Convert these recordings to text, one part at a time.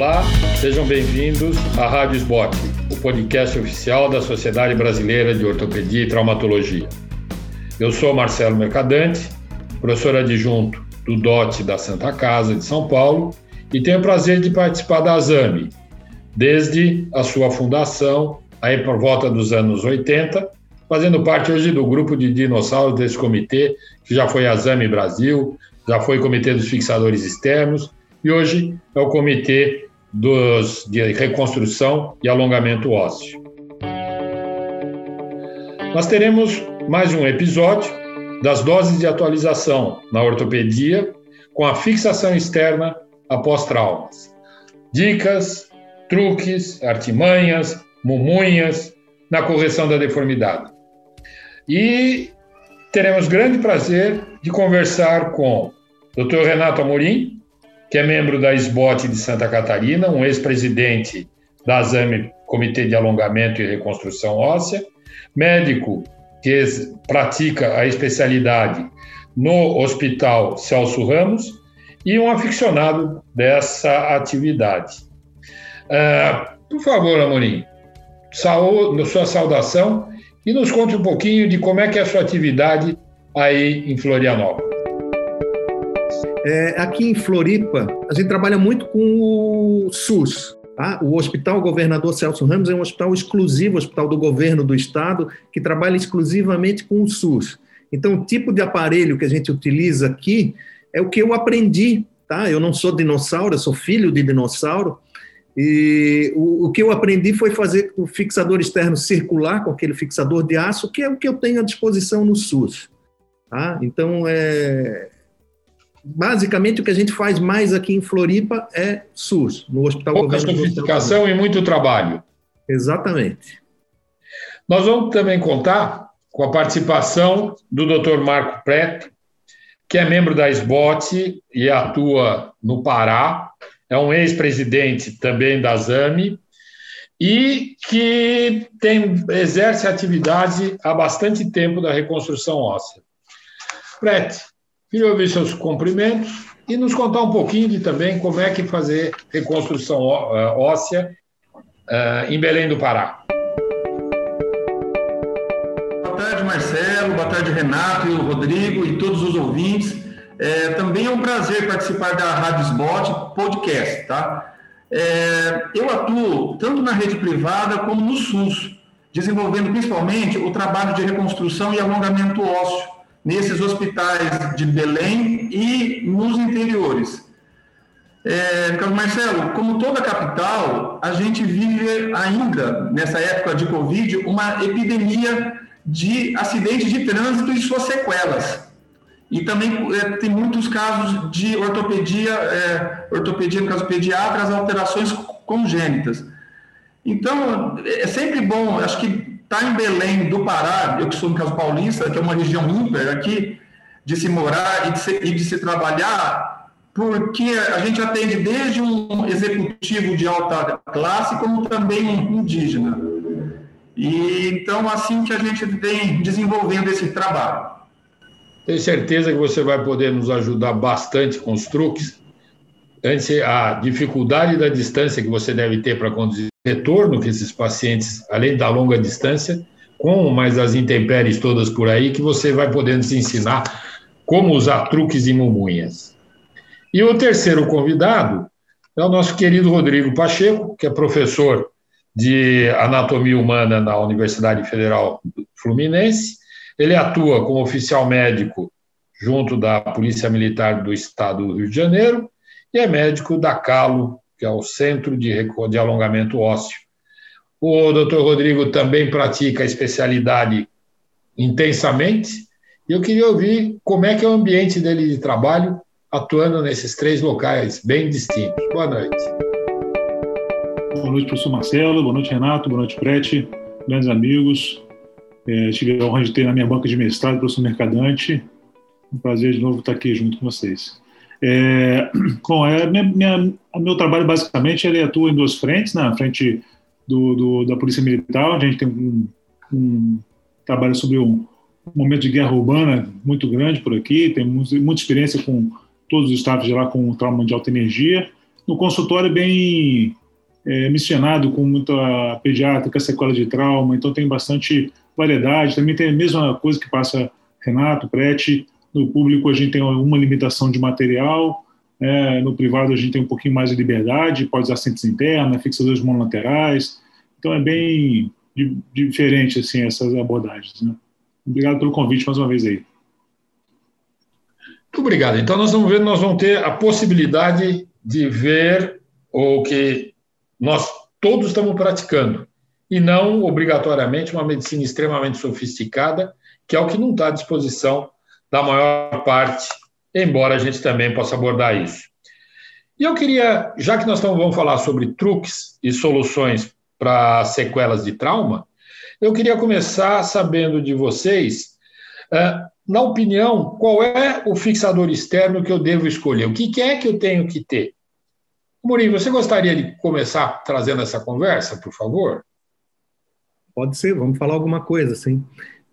Olá, sejam bem-vindos à Rádio SBOT, o podcast oficial da Sociedade Brasileira de Ortopedia e Traumatologia. Eu sou Marcelo Mercadante, professor adjunto do DOT da Santa Casa de São Paulo e tenho o prazer de participar da ASAMI, desde a sua fundação, aí por volta dos anos 80, fazendo parte hoje do grupo de dinossauros desse comitê, que já foi ASAMI Brasil, já foi Comitê dos Fixadores Externos e hoje é o Comitê dos, de Reconstrução e Alongamento Ósseo. Nós teremos mais um episódio das doses de atualização na ortopedia com a fixação externa após traumas. Dicas, truques, artimanhas, mumunhas na correção da deformidade. E teremos grande prazer de conversar com o Dr. Renato Amorim, que é membro da SBOT de Santa Catarina, um ex-presidente da ASAME, Comitê de Alongamento e Reconstrução Óssea, médico que pratica a especialidade no Hospital Celso Ramos e um aficionado dessa atividade. Uh, por favor, Amorim, saúde, sua saudação e nos conte um pouquinho de como é que é a sua atividade aí em Florianópolis. É, aqui em Floripa, a gente trabalha muito com o SUS. Tá? O Hospital Governador Celso Ramos é um hospital exclusivo, hospital do governo do estado, que trabalha exclusivamente com o SUS. Então, o tipo de aparelho que a gente utiliza aqui é o que eu aprendi. Tá? Eu não sou dinossauro, eu sou filho de dinossauro. E o, o que eu aprendi foi fazer o fixador externo circular, com aquele fixador de aço, que é o que eu tenho à disposição no SUS. Tá? Então, é, basicamente o que a gente faz mais aqui em Floripa é SUS, no Hospital Pouca sofisticação e muito trabalho. Exatamente. Nós vamos também contar com a participação do Dr. Marco Preto, que é membro da SBOT e atua no Pará, é um ex-presidente também da ZAMI e que tem, exerce atividade há bastante tempo da reconstrução óssea. Preto, Queria ouvir seus cumprimentos e nos contar um pouquinho de também como é que fazer reconstrução eh, óssea uh, em Belém do Pará. Boa tarde, Marcelo. Boa tarde, Renato e o Rodrigo e todos os ouvintes. É, também é um prazer participar da Rádio Spot Podcast, tá? É, eu atuo tanto na rede privada como no SUS, desenvolvendo principalmente o trabalho de reconstrução e alongamento ósseo nesses hospitais de Belém e nos interiores. É, Carlos Marcelo, como toda capital, a gente vive ainda, nessa época de Covid, uma epidemia de acidentes de trânsito e suas sequelas. E também é, tem muitos casos de ortopedia, é, ortopedia no caso pediatras, alterações congênitas. Então, é sempre bom, acho que Está em Belém do Pará, eu que sou no caso paulista, que é uma região ímpar aqui, de se morar e de se, e de se trabalhar, porque a gente atende desde um executivo de alta classe, como também um indígena. E então, assim que a gente vem desenvolvendo esse trabalho. Tenho certeza que você vai poder nos ajudar bastante com os truques. Antes, a dificuldade da distância que você deve ter para conduzir retorno que esses pacientes, além da longa distância, com mais as intempéries todas por aí, que você vai podendo se ensinar como usar truques e mumunhas. E o terceiro convidado é o nosso querido Rodrigo Pacheco, que é professor de anatomia humana na Universidade Federal Fluminense. Ele atua como oficial médico junto da Polícia Militar do Estado do Rio de Janeiro e é médico da Calo que é o Centro de, de Alongamento Ósseo. O doutor Rodrigo também pratica a especialidade intensamente, e eu queria ouvir como é que é o ambiente dele de trabalho atuando nesses três locais bem distintos. Boa noite. Boa noite, professor Marcelo, boa noite, Renato, boa noite, Prete, grandes amigos. É, tive a honra de ter na minha banca de mestrado o professor Mercadante. Um prazer de novo estar aqui junto com vocês. É, bom, é, minha, minha, meu trabalho basicamente ele atua em duas frentes, na frente do, do, da Polícia Militar, onde a gente tem um, um trabalho sobre um, um, momento de guerra urbana muito grande por aqui, tem muita experiência com todos os estados de lá com o trauma de alta energia, no consultório bem é, miscigenado com muita pediátrica, sequela de trauma, então tem bastante variedade. Também tem a mesma coisa que passa Renato, Prete. No público a gente tem uma limitação de material, é, no privado a gente tem um pouquinho mais de liberdade, pode usar cintas internas, fixadores monolaterais. Então é bem diferente assim essas abordagens. Né? Obrigado pelo convite mais uma vez aí. Muito obrigado. Então nós vamos ver, nós vamos ter a possibilidade de ver o que nós todos estamos praticando e não obrigatoriamente uma medicina extremamente sofisticada, que é o que não está à disposição da maior parte, embora a gente também possa abordar isso. E eu queria, já que nós vamos falar sobre truques e soluções para sequelas de trauma, eu queria começar sabendo de vocês, na opinião, qual é o fixador externo que eu devo escolher? O que é que eu tenho que ter? Murilo, você gostaria de começar trazendo essa conversa, por favor? Pode ser, vamos falar alguma coisa, sim.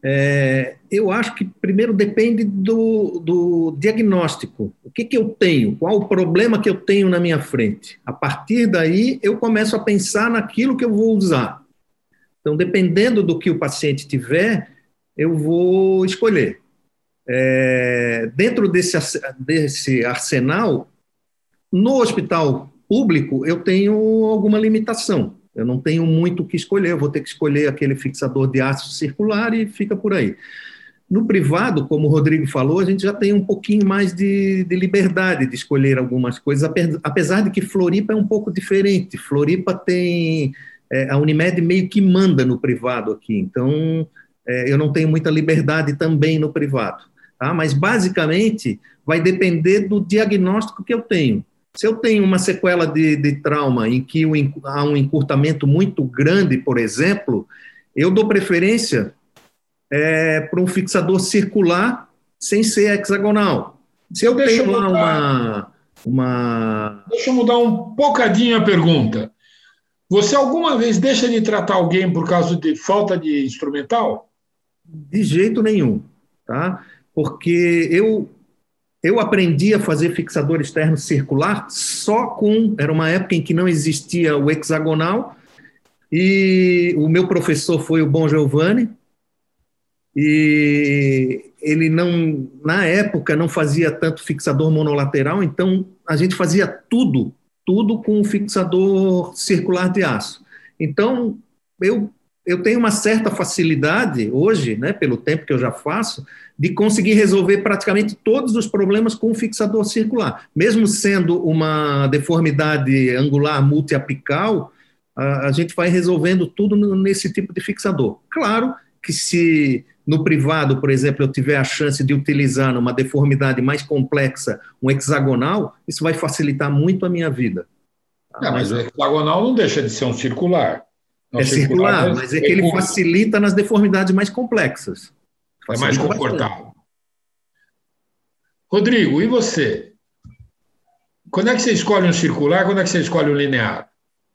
É, eu acho que primeiro depende do, do diagnóstico. O que, que eu tenho? Qual o problema que eu tenho na minha frente? A partir daí, eu começo a pensar naquilo que eu vou usar. Então, dependendo do que o paciente tiver, eu vou escolher. É, dentro desse, desse arsenal, no hospital público, eu tenho alguma limitação. Eu não tenho muito o que escolher, eu vou ter que escolher aquele fixador de ácido circular e fica por aí. No privado, como o Rodrigo falou, a gente já tem um pouquinho mais de, de liberdade de escolher algumas coisas, apesar de que Floripa é um pouco diferente. Floripa tem. É, a Unimed meio que manda no privado aqui, então é, eu não tenho muita liberdade também no privado. Tá? Mas, basicamente, vai depender do diagnóstico que eu tenho. Se eu tenho uma sequela de, de trauma em que há um encurtamento muito grande, por exemplo, eu dou preferência é, para um fixador circular sem ser hexagonal. Se eu Deixa tenho lá uma, uma. Deixa eu mudar um bocadinho a pergunta. Você alguma vez deixa de tratar alguém por causa de falta de instrumental? De jeito nenhum, tá? Porque eu eu aprendi a fazer fixador externo circular só com. Era uma época em que não existia o hexagonal, e o meu professor foi o Bom Giovanni, e ele não, na época, não fazia tanto fixador monolateral, então a gente fazia tudo, tudo com fixador circular de aço. Então, eu eu tenho uma certa facilidade hoje, né, pelo tempo que eu já faço, de conseguir resolver praticamente todos os problemas com o fixador circular. Mesmo sendo uma deformidade angular multiapical, a, a gente vai resolvendo tudo nesse tipo de fixador. Claro que se no privado, por exemplo, eu tiver a chance de utilizar numa deformidade mais complexa um hexagonal, isso vai facilitar muito a minha vida. É, mas o hexagonal não deixa de ser um circular. Não é circular, circular, mas é que ele facilita nas deformidades mais complexas. Facilita é mais confortável. Bastante. Rodrigo, e você? Quando é que você escolhe um circular, quando é que você escolhe um linear?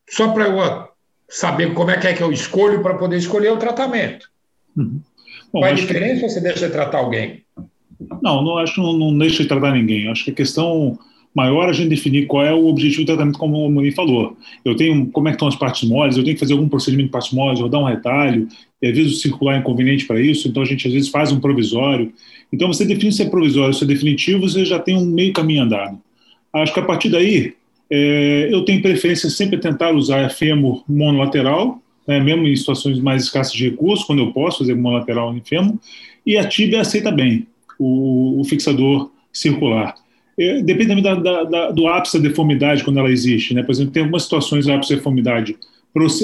Só para eu saber como é que é que eu escolho para poder escolher o tratamento. Uhum. Bom, Qual é a diferença que... você deixa de tratar alguém? Não, não acho que não, não deixa de tratar ninguém. Acho que a questão maior a gente definir qual é o objetivo do tratamento, como o Mani falou. Eu tenho, como é que estão as partes moles, eu tenho que fazer algum procedimento de partes moles, rodar um retalho, e às vezes o circular é inconveniente para isso, então a gente às vezes faz um provisório. Então você define se é provisório, se é definitivo, você já tem um meio caminho andado. Acho que a partir daí, é, eu tenho preferência sempre tentar usar fêmur monolateral, né, mesmo em situações mais escassas de recursos, quando eu posso fazer monolateral em fêmur, e a tíbia aceita bem o, o fixador circular. É, depende da, da, do ápice da deformidade quando ela existe. Né? Por exemplo, tem algumas situações de ápice da deformidade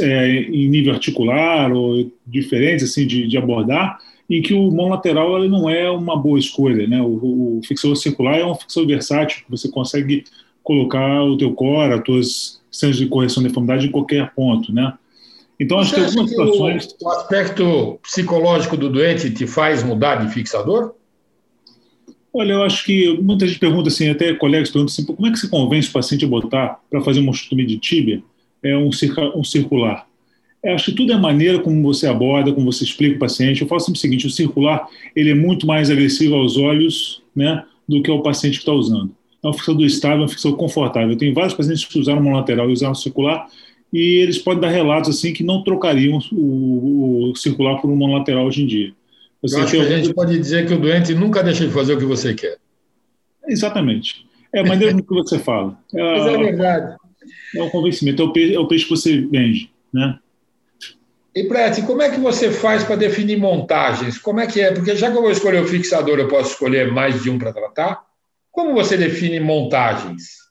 é, em nível articular ou diferentes assim, de, de abordar, em que o mão lateral ele não é uma boa escolha. Né? O, o fixador circular é um fixador versátil, que você consegue colocar o teu core, as tuas centros de correção de deformidade em qualquer ponto. Né? Então, acho que algumas situações... O, o aspecto psicológico do doente te faz mudar de fixador? Olha, eu acho que muita gente pergunta assim, até colegas perguntam assim, como é que se convence o paciente a botar para fazer uma osteotomia de tíbia é um, um circular? Eu acho que tudo é maneira como você aborda, como você explica o paciente. Eu falo sempre o seguinte, o circular ele é muito mais agressivo aos olhos né, do que ao paciente que está usando. é um fixador estável, é um fixador confortável. Eu tenho vários pacientes que usaram monolateral e usaram circular, e eles podem dar relatos assim que não trocariam o, o circular por um monolateral hoje em dia. Você Eu acho que a gente pode dizer que o doente nunca deixa de fazer o que você quer. Exatamente. É a maneira que você fala. É, Mas é verdade. É o convencimento, é o peixe, é o peixe que você vende, né? E, Prete, como é que você faz para definir montagens? Como é que é? Porque já que eu vou escolher o fixador, eu posso escolher mais de um para tratar? Como você define montagens?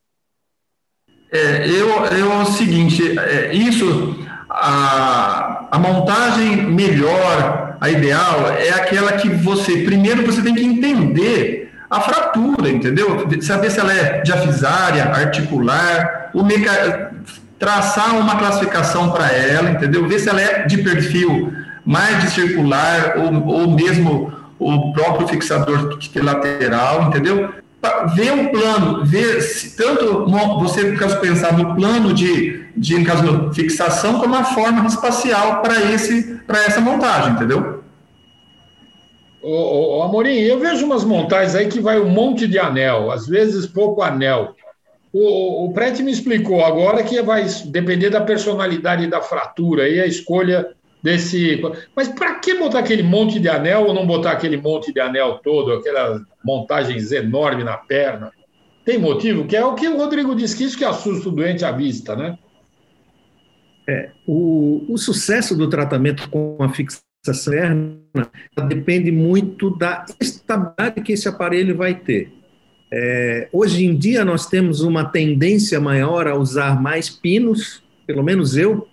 É, eu, eu é o seguinte, é, isso, a, a montagem melhor, a ideal, é aquela que você, primeiro você tem que entender a fratura, entendeu? Saber se ela é diafisária, articular, o meca... traçar uma classificação para ela, entendeu? Ver se ela é de perfil mais de circular ou, ou mesmo o próprio fixador lateral, entendeu? Ver um plano, ver se tanto você, caso, pensar no plano de, de no caso, fixação, como a forma espacial para essa montagem, entendeu? Ô, ô, Amorim, eu vejo umas montagens aí que vai um monte de anel, às vezes pouco anel. O, o Prete me explicou agora que vai depender da personalidade da fratura e a escolha desse. Mas para que botar aquele monte de anel ou não botar aquele monte de anel todo, aquelas montagens enormes na perna? Tem motivo? Que é o que o Rodrigo disse, que isso que assusta o doente à vista, né? É, o, o sucesso do tratamento com a fixação externa depende muito da estabilidade que esse aparelho vai ter. É, hoje em dia, nós temos uma tendência maior a usar mais pinos, pelo menos eu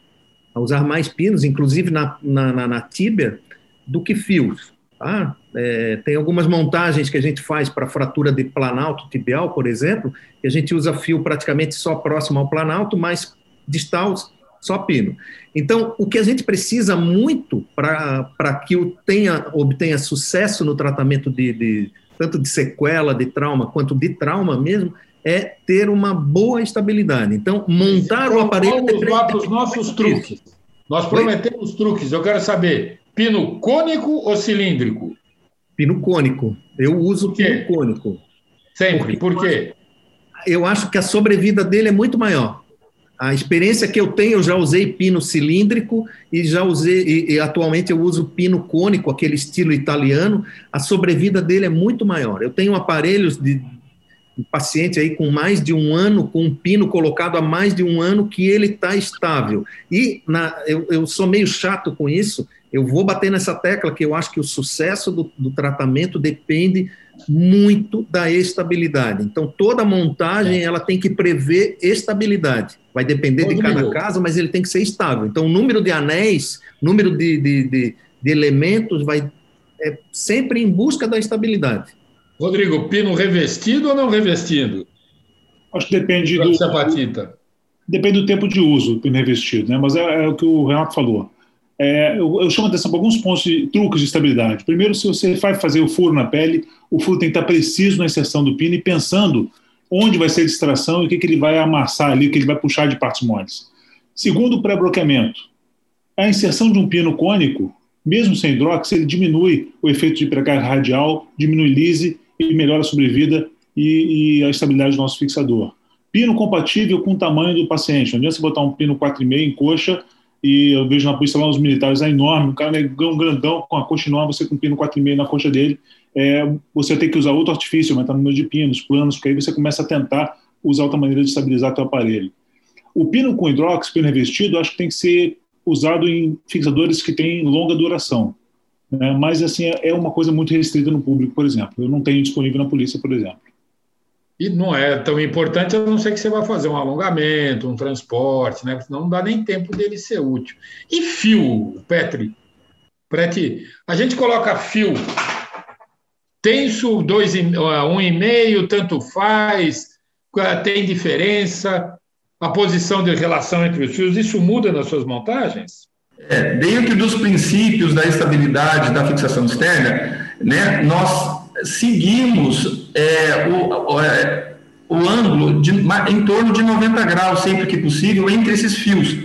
a usar mais pinos, inclusive na, na, na, na tíbia, do que fios. Tá? É, tem algumas montagens que a gente faz para fratura de planalto tibial, por exemplo, que a gente usa fio praticamente só próximo ao planalto, mas distal só pino. Então, o que a gente precisa muito para que o tenha, obtenha sucesso no tratamento de, de tanto de sequela, de trauma, quanto de trauma mesmo, é ter uma boa estabilidade. Então, montar o aparelho... Vamos lá para os nossos truques. Nós prometemos Oi? truques. Eu quero saber, pino cônico ou cilíndrico? Pino cônico. Eu uso pino cônico. Sempre. Por quê? Eu acho que a sobrevida dele é muito maior. A experiência que eu tenho, eu já usei pino cilíndrico e já usei, e, e, atualmente eu uso pino cônico, aquele estilo italiano. A sobrevida dele é muito maior. Eu tenho aparelhos de paciente aí com mais de um ano, com um pino colocado há mais de um ano, que ele está estável. E na, eu, eu, sou meio chato com isso, eu vou bater nessa tecla que eu acho que o sucesso do, do tratamento depende muito da estabilidade. Então, toda montagem ela tem que prever estabilidade. Vai depender de cada caso, mas ele tem que ser estável. Então, o número de anéis, número de, de, de, de elementos vai é sempre em busca da estabilidade. Rodrigo, pino revestido ou não revestido? Acho que depende do. Sapatita. Depende do tempo de uso, pino revestido, né? Mas é, é o que o Renato falou. É, eu, eu, chamo atenção para alguns pontos de truques de estabilidade. Primeiro, se você vai fazer o furo na pele, o furo tem que estar preciso na inserção do pino e pensando onde vai ser a distração e o que, que ele vai amassar ali, o que ele vai puxar de partes moles. Segundo, o pré-bloqueamento. A inserção de um pino cônico, mesmo sem hidrox, ele diminui o efeito de precarga radial, diminui lise e melhora a sobrevida e, e, a estabilidade do nosso fixador. Pino compatível com o tamanho do paciente. Não adianta você botar um pino 4,5 em coxa e eu vejo na polícia lá os militares, é enorme, o cara um grandão com a coxa enorme, você com um pino 4,5 na coxa dele, é, você tem que usar outro artifício, aumentar o número de pinos, planos, porque aí você começa a tentar usar outra maneira de estabilizar teu aparelho. O pino com hidróxido, pino revestido, acho que tem que ser usado em fixadores que têm longa duração. Né? Mas, assim, é uma coisa muito restrita no público, por exemplo. Eu não tenho disponível na polícia, por exemplo. E não é tão importante, a não ser que você vá fazer um alongamento, um transporte, né? Não dá nem tempo dele ser útil. E fio, Petri? Petri, a gente coloca fio tenso, dois, um e meio, tanto faz, tem diferença, a posição de relação entre os fios, isso muda nas suas montagens? É, dentro dos princípios da estabilidade da fixação externa, né, nós seguimos é, o, é, o, ângulo de, em torno de 90 graus, sempre que possível, entre esses fios.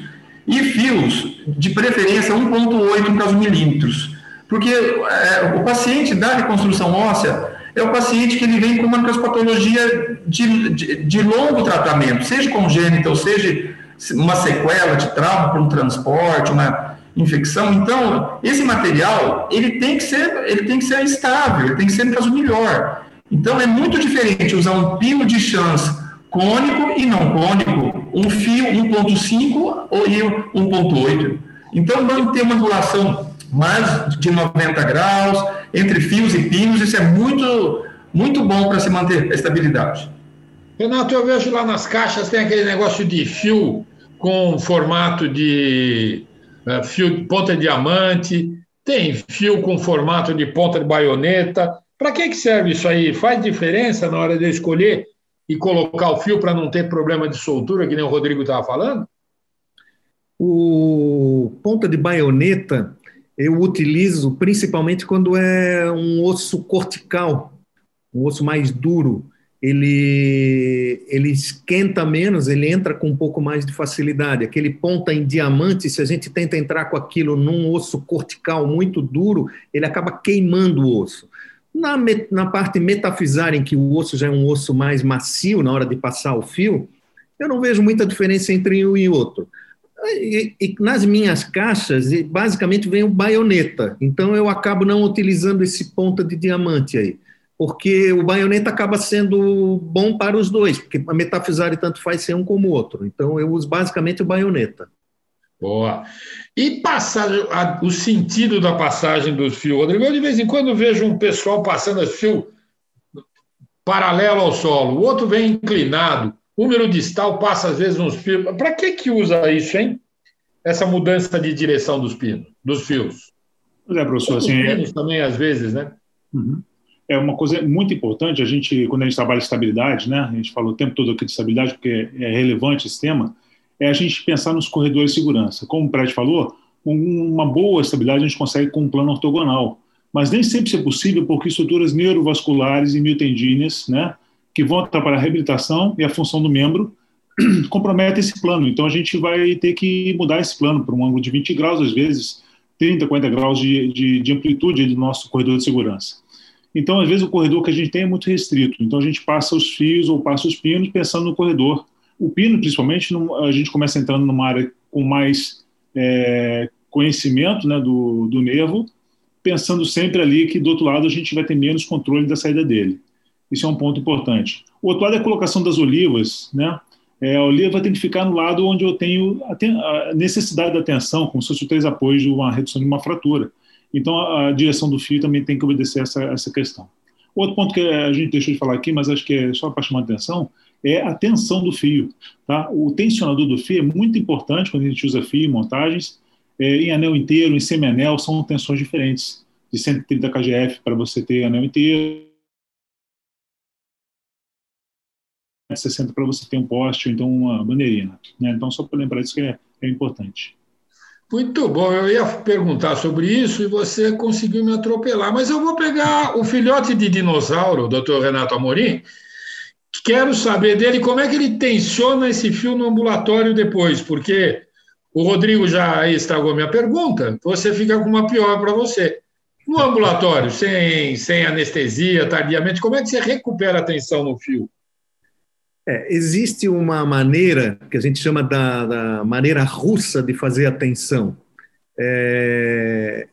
E fios, de preferência, 1,8 para os milímetros. Porque é, o paciente da reconstrução óssea, é o paciente que ele vem com uma patologia de, de, de longo tratamento, seja congênita ou seja uma sequela de trauma por um transporte, uma infecção. Então, esse material, ele tem que ser, ele tem que ser estável, ele tem que ser, no caso, melhor. Então, é muito diferente usar um pino de chance cônico e não cônico, um fio 1.5 ou 1.8. Então, vamos ter uma angulação mais de 90 graus, entre fios e pinos, isso é muito, muito bom para se manter a estabilidade. Renato, eu vejo lá nas caixas tem aquele negócio de fio com formato de uh, fio ponta de diamante, tem fio com formato de ponta de baioneta. Para que, que serve isso aí? Faz diferença na hora de escolher e colocar o fio para não ter problema de soltura, que nem o Rodrigo estava falando? O ponta de baioneta eu utilizo principalmente quando é um osso cortical, um osso mais duro. Ele, ele esquenta menos, ele entra com um pouco mais de facilidade. Aquele ponta em diamante, se a gente tenta entrar com aquilo num osso cortical muito duro, ele acaba queimando o osso. Na, na parte metafisária, em que o osso já é um osso mais macio na hora de passar o fio, eu não vejo muita diferença entre um e outro. E, e, nas minhas caixas, basicamente vem o baioneta. Então eu acabo não utilizando esse ponta de diamante aí, porque o baioneta acaba sendo bom para os dois, porque a metafisare tanto faz ser um como o outro. Então eu uso basicamente o baioneta. Boa. E passagem, o sentido da passagem dos fios, Rodrigo, eu de vez em quando vejo um pessoal passando esse fio paralelo ao solo, o outro vem inclinado número distal passa às vezes uns fios. Para que que usa isso, hein? Essa mudança de direção dos pinos, dos fios. Pois é, professor, assim. Pinos também às vezes, né? Uhum. É uma coisa muito importante. A gente, quando a gente trabalha estabilidade, né? A gente falou o tempo todo aqui de estabilidade porque é relevante esse tema. É a gente pensar nos corredores de segurança. Como o Prédio falou, uma boa estabilidade a gente consegue com um plano ortogonal, mas nem sempre é possível porque estruturas neurovasculares e miotendíneas, né? que vão atrapalhar a reabilitação e a função do membro, comprometem esse plano. Então, a gente vai ter que mudar esse plano para um ângulo de 20 graus, às vezes 30, 40 graus de, de, de amplitude do nosso corredor de segurança. Então, às vezes, o corredor que a gente tem é muito restrito. Então, a gente passa os fios ou passa os pinos pensando no corredor. O pino, principalmente, a gente começa entrando numa área com mais é, conhecimento né, do, do nervo, pensando sempre ali que do outro lado a gente vai ter menos controle da saída dele. Isso é um ponto importante. O outro lado é a colocação das olivas, né? É, a oliva tem que ficar no lado onde eu tenho a, necessidade da atenção, como se fosse três apoios de uma redução de uma fratura. Então, a, direção do fio também tem que obedecer essa, essa questão. Outro ponto que a gente deixou de falar aqui, mas acho que é só para chamar a atenção, é a tensão do fio. Tá? O tensionador do fio é muito importante quando a gente usa fio em montagens. É, em anel inteiro, em semi-anel, são tensões diferentes. De 130 kgf para você ter anel inteiro, 60 para você ter um poste ou então uma bandeirinha. Né? Então, só para lembrar isso que é, é importante. Muito bom, eu ia perguntar sobre isso e você conseguiu me atropelar, mas eu vou pegar o filhote de dinossauro, doutor Renato Amorim, quero saber dele como é que ele tensiona esse fio no ambulatório depois, porque o Rodrigo já estragou minha pergunta, você fica com uma pior para você. No ambulatório, sem, sem anestesia, tardiamente, como é que você recupera a tensão no fio? É, existe uma maneira que a gente chama da, da maneira russa de fazer a tensão. É,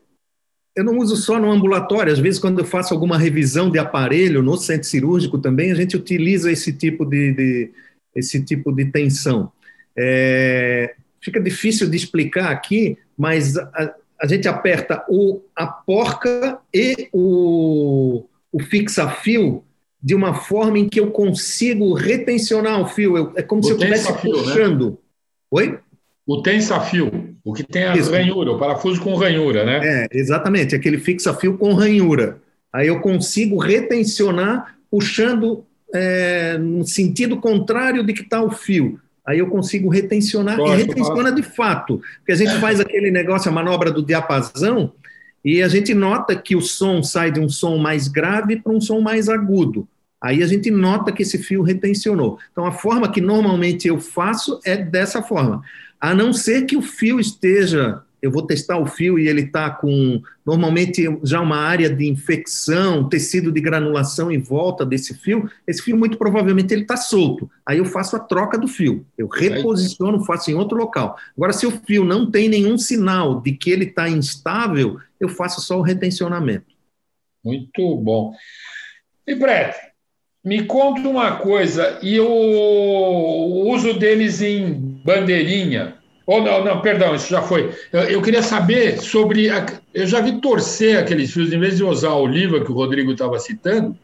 eu não uso só no ambulatório, às vezes, quando eu faço alguma revisão de aparelho no centro cirúrgico também, a gente utiliza esse tipo de, de esse tipo de tensão. É, fica difícil de explicar aqui, mas a, a gente aperta o, a porca e o, o fixa-fio de uma forma em que eu consigo retencionar o fio. Eu, é como o se eu estivesse né? puxando. Né? Oi? O tensa-fio, o que tem a Isso. ranhura, o parafuso com ranhura, né? É, exatamente, aquele fixa-fio com ranhura. Aí eu consigo retencionar puxando é, no sentido contrário de que está o fio. Aí eu consigo retencionar e retensiona de fato. Porque a gente é. faz aquele negócio, a manobra do diapasão, e a gente nota que o som sai de um som mais grave para um som mais agudo. Aí a gente nota que esse fio retencionou. Então, a forma que normalmente eu faço é dessa forma. A não ser que o fio esteja eu vou testar o fio e ele está com, normalmente, já uma área de infecção, tecido de granulação em volta desse fio, esse fio, muito provavelmente, ele está solto. Aí eu faço a troca do fio. Eu reposiciono, faço em outro local. Agora, se o fio não tem nenhum sinal de que ele está instável, eu faço só o retencionamento. Muito bom. E, Brett, me conta uma coisa, e o uso deles em bandeirinha, ou não, não, perdão, isso já foi. Eu, eu queria saber sobre. A, eu já vi torcer aqueles fios, em vez de usar a oliva que o Rodrigo estava citando,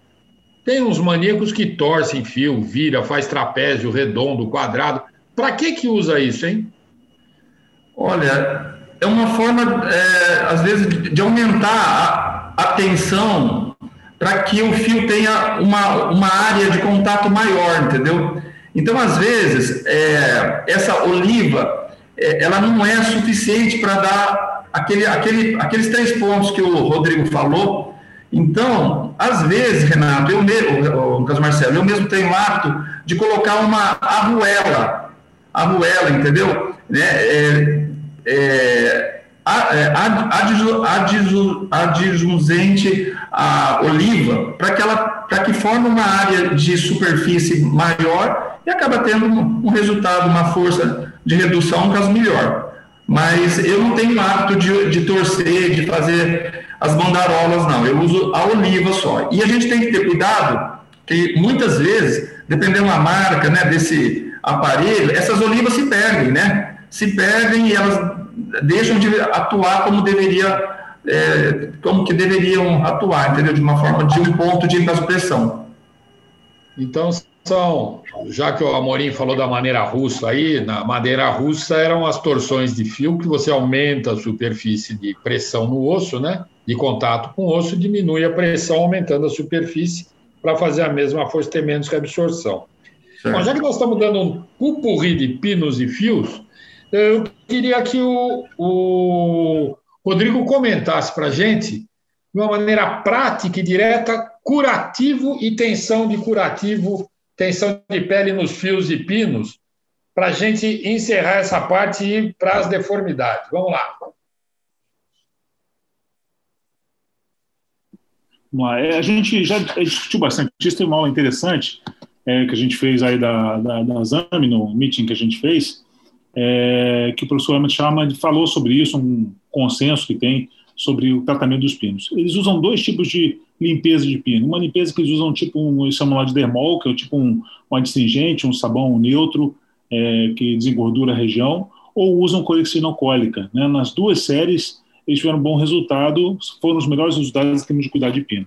tem uns maníacos que torcem fio, vira, faz trapézio, redondo, quadrado. Para que que usa isso, hein? Olha, é uma forma, é, às vezes, de aumentar a, a tensão para que o fio tenha uma, uma área de contato maior, entendeu? Então, às vezes, é, essa oliva é, ela não é suficiente para dar aquele, aquele, aqueles três pontos que o Rodrigo falou. Então, às vezes, Renato, eu mesmo, Lucas Marcelo, eu mesmo tenho hábito de colocar uma arruela, arruela, entendeu? Né? É, é, adjunzente a oliva para que ela para que forme uma área de superfície maior e acaba tendo um, um resultado, uma força de redução, um caso melhor. Mas eu não tenho hábito de, de torcer, de fazer as bandarolas, não. Eu uso a oliva só. E a gente tem que ter cuidado, que muitas vezes, dependendo da marca, né, desse aparelho, essas olivas se perdem, né? Se perdem e elas deixam de atuar como deveria, é, como que deveriam atuar, entendeu? De uma forma, de um ponto de vasopressão. Então, são, já que o Amorim falou da maneira russa aí, na madeira russa eram as torções de fio que você aumenta a superfície de pressão no osso, né? De contato com o osso, diminui a pressão aumentando a superfície para fazer a mesma força ter menos reabsorção. Bom, já que nós estamos dando um pupurri de pinos e fios, eu queria que o, o Rodrigo comentasse para a gente, de uma maneira prática e direta, curativo e tensão de curativo tensão de pele nos fios e pinos, para a gente encerrar essa parte e ir para as deformidades. Vamos lá. Vamos lá. É, a gente já discutiu bastante isso, tem uma aula interessante é, que a gente fez aí da, da, da ZAMI, no meeting que a gente fez, é, que o professor Emmett Sharma falou sobre isso, um consenso que tem sobre o tratamento dos pinos. Eles usam dois tipos de limpeza de pino. Uma limpeza que eles usam tipo um, eles chamam lá de dermol, que é tipo um, um adstringente, um sabão neutro é, que desengordura a região, ou usam colexinocólica. Né? Nas duas séries, eles tiveram um bom resultado, foram os melhores resultados em termos de cuidar de pino.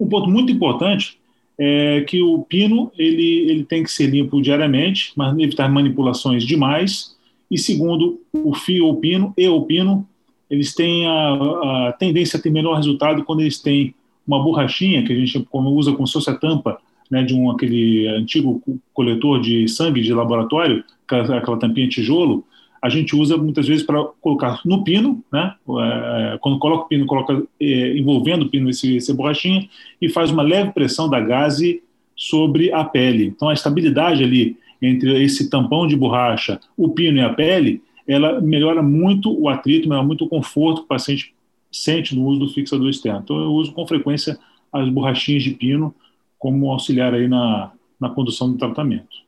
Um ponto muito importante é que o pino ele, ele tem que ser limpo diariamente, mas evitar manipulações demais. E segundo, o fio ou pino e o pino, eles têm a, a tendência a ter melhor resultado quando eles têm uma borrachinha que a gente usa como se fosse a tampa né, de um aquele antigo coletor de sangue de laboratório, aquela, aquela tampinha tijolo, a gente usa muitas vezes para colocar no pino, né? É, quando coloca o pino, coloca é, envolvendo o pino esse, essa borrachinha e faz uma leve pressão da gase sobre a pele. Então a estabilidade ali entre esse tampão de borracha, o pino e a pele, ela melhora muito o atrito, melhora muito o conforto que o paciente sente no uso do fixador externo. Então, eu uso com frequência as borrachinhas de pino como auxiliar aí na, na condução do tratamento.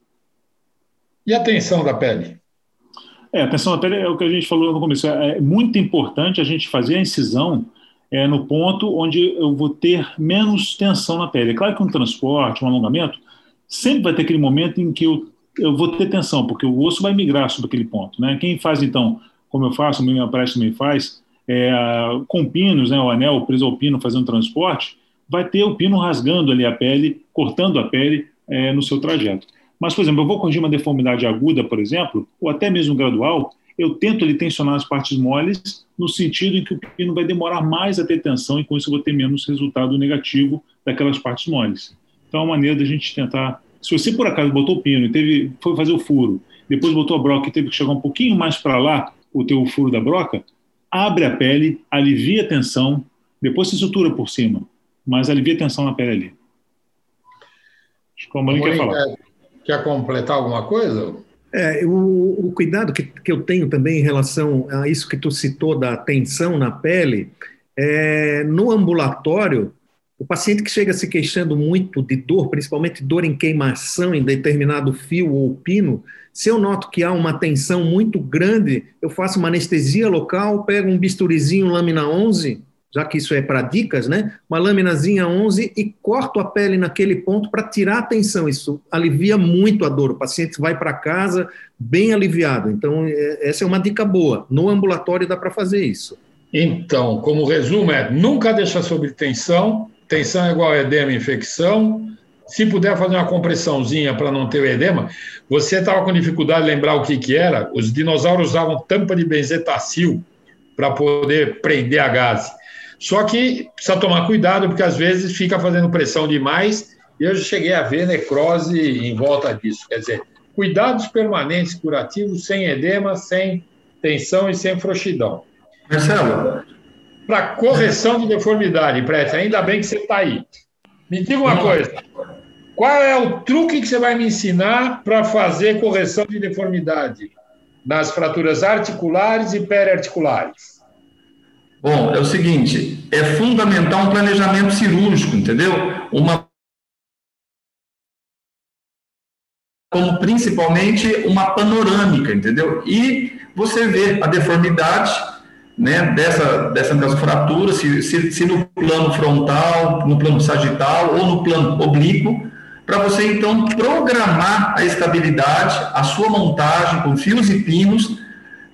E a tensão da pele? É, a tensão da pele é o que a gente falou no começo. É muito importante a gente fazer a incisão é, no ponto onde eu vou ter menos tensão na pele. É claro que um transporte, um alongamento, sempre vai ter aquele momento em que eu, eu vou ter tensão, porque o osso vai migrar sobre aquele ponto. Né? Quem faz, então, como eu faço, o meu aparece também faz, é, com pinos, né, o anel preso ao pino fazendo transporte, vai ter o pino rasgando ali a pele, cortando a pele é, no seu trajeto. Mas, por exemplo, eu vou corrigir uma deformidade aguda, por exemplo, ou até mesmo gradual, eu tento ali tensionar as partes moles no sentido em que o pino vai demorar mais a ter tensão e com isso eu vou ter menos resultado negativo daquelas partes moles. Então, é uma maneira da gente tentar... Se você, por acaso, botou o pino e teve, foi fazer o furo, depois botou a broca e teve que chegar um pouquinho mais para lá, o teu furo da broca, abre a pele, alivia a tensão, depois se sutura por cima, mas alivia a tensão na pele ali. Acho que o Amorim quer falar. Quer, quer completar alguma coisa? É, o, o cuidado que, que eu tenho também em relação a isso que tu citou da tensão na pele, é, no ambulatório, o paciente que chega se queixando muito de dor, principalmente dor em queimação em determinado fio ou pino, se eu noto que há uma tensão muito grande, eu faço uma anestesia local, pego um bisturizinho lâmina 11, já que isso é para dicas, né? Uma laminazinha 11 e corto a pele naquele ponto para tirar a tensão. Isso alivia muito a dor. O paciente vai para casa bem aliviado. Então, é, essa é uma dica boa. No ambulatório dá para fazer isso. Então, como resumo é, nunca deixar sob tensão. Tensão é igual edema infecção. Se puder fazer uma compressãozinha para não ter o edema, você estava com dificuldade de lembrar o que, que era? Os dinossauros usavam tampa de benzetacil para poder prender a gás. Só que precisa tomar cuidado, porque às vezes fica fazendo pressão demais, e eu cheguei a ver necrose em volta disso. Quer dizer, cuidados permanentes curativos, sem edema, sem tensão e sem frouxidão. Marcelo. Para correção de deformidade, Prete, ainda bem que você está aí. Me diga uma coisa: qual é o truque que você vai me ensinar para fazer correção de deformidade nas fraturas articulares e periarticulares? Bom, é o seguinte: é fundamental um planejamento cirúrgico, entendeu? Uma como principalmente uma panorâmica, entendeu? E você vê a deformidade né, dessa, dessa, dessa fratura, se, se, se, no plano frontal, no plano sagital ou no plano oblíquo, para você então programar a estabilidade, a sua montagem com fios e pinos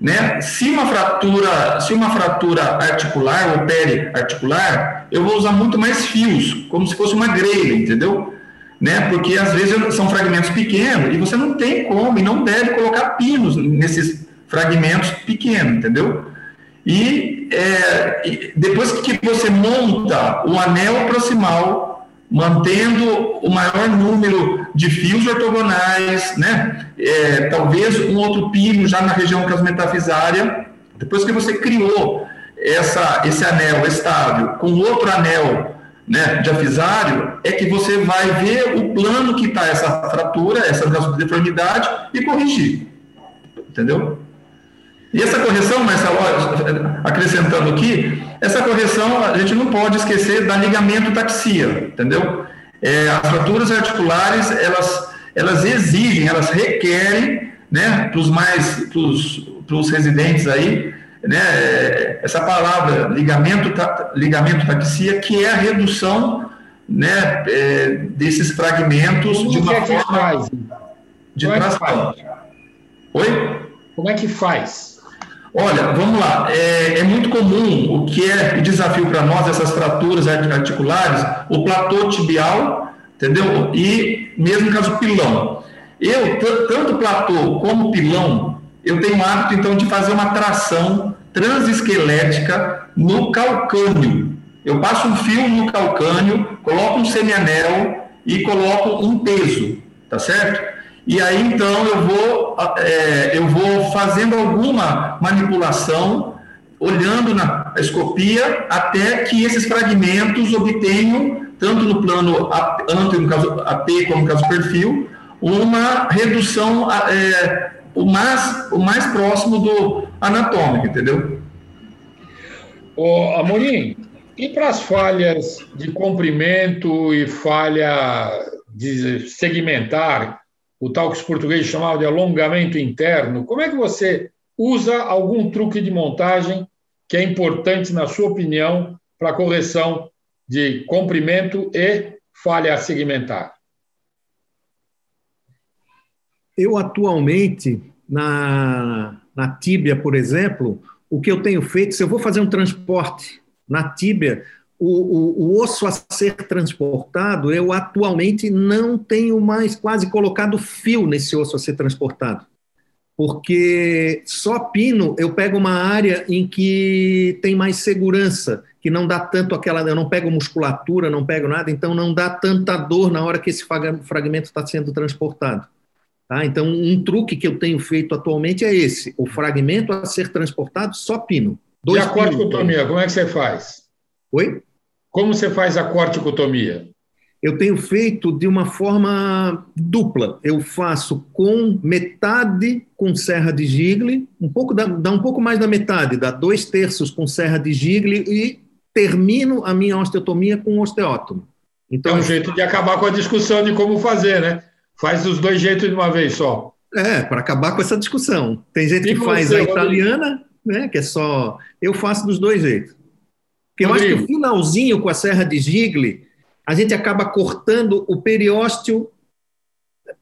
né? Se uma fratura, se uma fratura articular ou periarticular, eu vou usar muito mais fios, como se fosse uma grelha, entendeu? Né? Porque às vezes são fragmentos pequenos e você não tem como e não deve colocar pinos nesses fragmentos pequenos, entendeu? E é, depois que você monta o anel proximal mantendo o maior número de fios ortogonais, né? É, talvez um outro pino já na região casmetafisária. Depois que você criou essa, esse anel estável com outro anel né, diafisário, é que você vai ver o plano que está essa fratura, essa deformidade e corrigir. Entendeu? E essa correção, Marcelo, acrescentando aqui, essa correção a gente não pode esquecer da ligamento taxia, entendeu? É, as fraturas articulares, elas, elas exigem, elas requerem, né, para os mais, para os residentes aí, né, essa palavra ligamento, ligamento taxia, que é a redução, né, é, desses fragmentos Como de uma é forma faz? de Como tração. É Oi? Como é que faz? Olha, vamos lá. É, é, muito comum o que é o desafio para nós, essas fraturas articulares, o platô tibial, entendeu? E mesmo caso pilão. Eu, tanto platô como pilão, eu tenho o hábito, então, de fazer uma tração transesquelética no calcânio. Eu passo um fio no calcânio, coloco um semianel e coloco um peso, tá certo? E aí então eu vou, é, eu vou fazendo alguma manipulação, olhando na escopia, até que esses fragmentos obtenham, tanto no plano ante, no caso AP, como no caso perfil, uma redução é, o, mais, o mais próximo do anatômico, entendeu? Ô, Amorim, e para as falhas de comprimento e falha de segmentar, o tal que os portugueses chamavam de alongamento interno. Como é que você usa algum truque de montagem que é importante, na sua opinião, para a correção de comprimento e falha segmentar? Eu, atualmente, na, na tíbia, por exemplo, o que eu tenho feito, se eu vou fazer um transporte na tíbia, o, o, o, osso a ser transportado, eu atualmente não tenho mais quase colocado fio nesse osso a ser transportado. Porque só pino eu pego uma área em que tem mais segurança, que não dá tanto aquela. Eu não pego musculatura, não pego nada, então não dá tanta dor na hora que esse fragmento está sendo transportado. Tá? Então, um truque que eu tenho feito atualmente é esse: o fragmento a ser transportado, só pino. Dois e a corticotomia, como é que você faz? Oi? Como você faz a corticotomia? eu tenho feito de uma forma dupla. Eu faço com metade com serra de Gigli, um pouco dá, dá um pouco mais da metade, dá dois terços com serra de Gigli e termino a minha osteotomia com osteótomo. Então, é um jeito de acabar com a discussão de como fazer, né? Faz dos dois jeitos de uma vez só. É, para acabar com essa discussão. Tem gente que faz a italiana, né? Que é só. Eu faço dos dois jeitos. Porque eu acho que o finalzinho com a serra de Gigli a gente acaba cortando o periósteo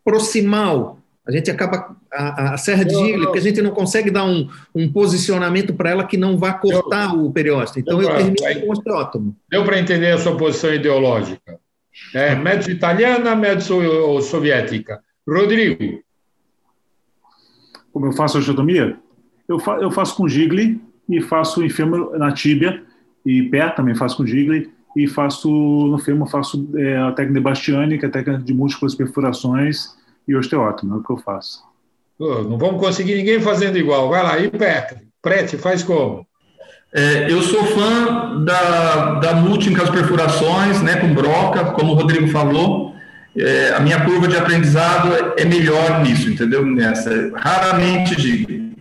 proximal. A gente acaba a, a serra de Gigli, porque a gente não consegue dar um, um posicionamento para ela que não vá cortar o periósteo. Então eu, eu termino com o osteótomo. Deu para entender a sua posição ideológica? É, médio italiana, médio soviética. Rodrigo. Como eu faço a osteotomia? Eu, fa eu faço com Gigli e faço enfermo na tíbia e pé também faço com Gigli e faço no fêmur faço é, a técnica de Bastiani, que é a técnica de múltiplas perfurações e osteótomo, é o que eu faço. não vamos conseguir ninguém fazendo igual. Vai lá, e Prete, Prete faz como? É, eu sou fã da, da múltiplas perfurações, né, com broca, como o Rodrigo falou. É, a minha curva de aprendizado é melhor nisso, entendeu? Nessa, raramente digo.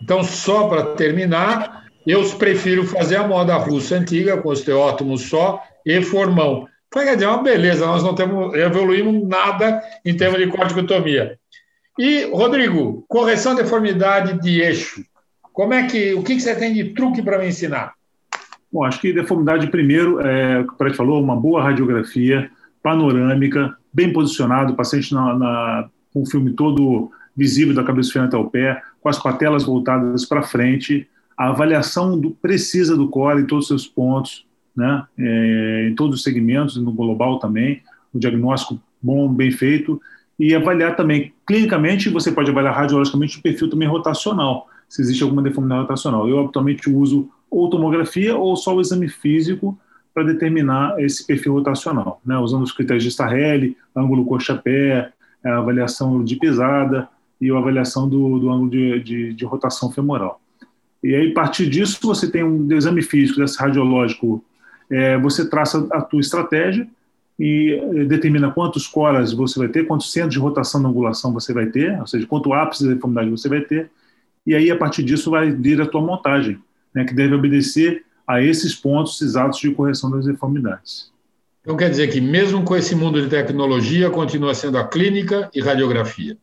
Então, só para terminar, eu prefiro fazer a moda russa antiga, com osteótomo só e formão. Dizer, é uma beleza, nós não temos, evoluímos nada em termos de corticotomia. E, Rodrigo, correção de deformidade de eixo. Como é que, o que você tem de truque para me ensinar? Bom, acho que deformidade, primeiro, é, o que o Prete falou, uma boa radiografia panorâmica, bem posicionado, o paciente na, na, com o filme todo visível da cabeça frente ao pé, com as patelas voltadas para frente, a avaliação do, precisa do core em todos os seus pontos, né, é, em todos os segmentos, no global também, o diagnóstico bom, bem feito, e avaliar também, clinicamente, você pode avaliar radiologicamente o perfil também rotacional, se existe alguma deformidade rotacional. Eu, habitualmente, uso ou tomografia ou só o exame físico para determinar esse perfil rotacional, né, usando os critérios de Starrelli, ângulo coxa-pé, avaliação de pisada e a avaliação do, do ângulo de, de, de rotação femoral. E aí, a partir disso, você tem um exame físico, desse radiológico, é, você traça a tua estratégia e é, determina quantos coras você vai ter, quantos centros de rotação na angulação você vai ter, ou seja, quanto ápice da deformidade você vai ter, e aí, a partir disso, vai vir a tua montagem, né, que deve obedecer a esses pontos exatos de correção das deformidades. Então, quer dizer que, mesmo com esse mundo de tecnologia, continua sendo a clínica e radiografia.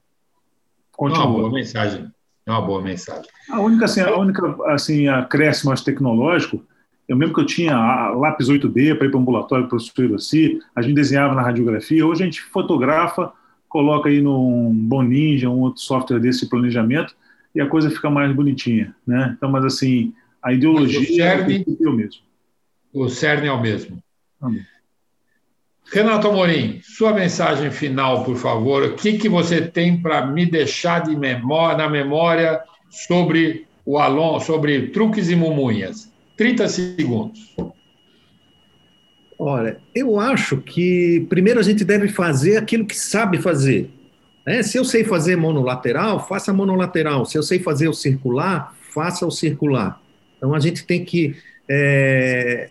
Continua. Uma boa mensagem. É uma boa mensagem. A única, assim, a única assim, acréscimo mais tecnológico, eu mesmo que eu tinha lápis 8D para ir para o ambulatório para o assim, a gente desenhava na radiografia, hoje a gente fotografa, coloca aí num Boninja, um outro software desse planejamento, e a coisa fica mais bonitinha, né? Então, mas assim, a ideologia CERN, é o mesmo. O CERN é o mesmo. Amém. Renato Amorim, sua mensagem final, por favor. O que, que você tem para me deixar de memória, na memória sobre o Alon, sobre truques e mumunhas? 30 segundos. Olha, eu acho que primeiro a gente deve fazer aquilo que sabe fazer. Né? Se eu sei fazer monolateral, faça monolateral. Se eu sei fazer o circular, faça o circular. Então a gente tem que é,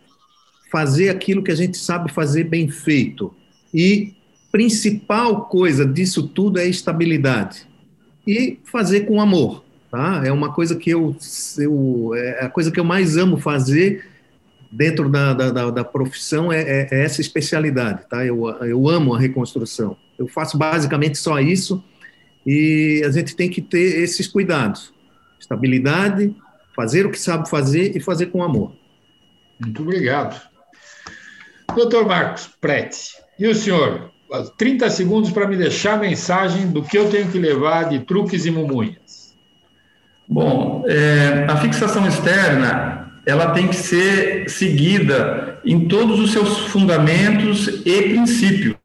fazer aquilo que a gente sabe fazer bem feito. E principal coisa disso tudo é estabilidade. E fazer com amor, tá? É uma coisa que eu, eu é a coisa que eu mais amo fazer dentro da, da, da profissão é, é, é, essa especialidade, tá? Eu, eu amo a reconstrução. Eu faço basicamente só isso e a gente tem que ter esses cuidados. Estabilidade, fazer o que sabe fazer e fazer com amor. Muito obrigado. Doutor Marcos Prete, e o senhor? 30 segundos para me deixar a mensagem do que eu tenho que levar de truques e mumunhas. Bom, é, a fixação externa ela tem que ser seguida em todos os seus fundamentos e princípios.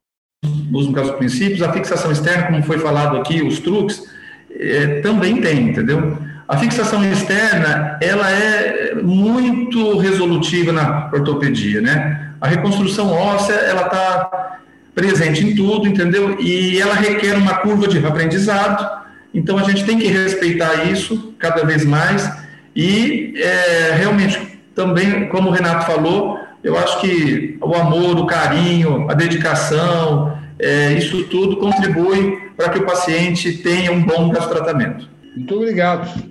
Nos casos princípios, a fixação externa, como foi falado aqui, os truques, é, também tem, entendeu? A fixação externa, ela é muito resolutiva na ortopedia, né? A reconstrução óssea, ela está presente em tudo, entendeu? E ela requer uma curva de aprendizado, então a gente tem que respeitar isso cada vez mais e é, realmente também, como o Renato falou, eu acho que o amor, o carinho, a dedicação, é, isso tudo contribui para que o paciente tenha um bom tratamento. Muito obrigado.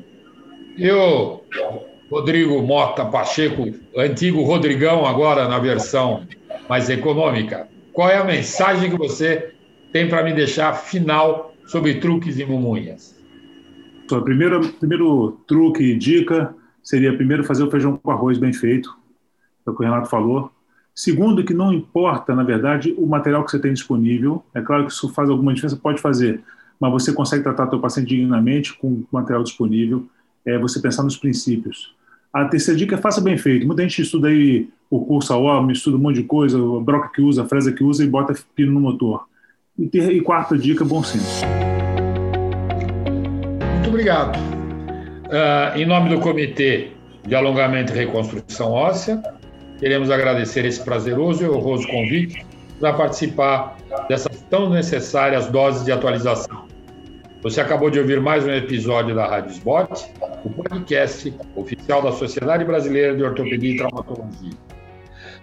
Eu, Rodrigo Mota Pacheco, antigo Rodrigão, agora na versão mais econômica, qual é a mensagem que você tem para me deixar final sobre truques e mumunhas? Primeiro, primeiro truque e dica seria primeiro fazer o feijão com arroz bem feito, é o que o Renato falou. Segundo, que não importa, na verdade, o material que você tem disponível. É claro que isso faz alguma diferença, pode fazer, mas você consegue tratar o paciente dignamente com o material disponível. É você pensar nos princípios. A terceira dica é faça bem feito. Muita gente estuda aí o curso a homem, estuda um monte de coisa, a broca que usa, a fresa que usa e bota pino no motor. E, ter, e quarta dica, bom senso. Muito obrigado. Uh, em nome do Comitê de Alongamento e Reconstrução Óssea, queremos agradecer esse prazeroso e honroso convite para participar dessas tão necessárias doses de atualização. Você acabou de ouvir mais um episódio da Rádio Spot, o podcast oficial da Sociedade Brasileira de Ortopedia e Traumatologia.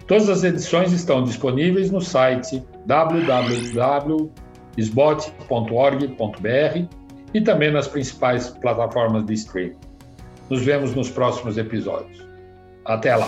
Todas as edições estão disponíveis no site www.sbot.org.br e também nas principais plataformas de streaming. Nos vemos nos próximos episódios. Até lá!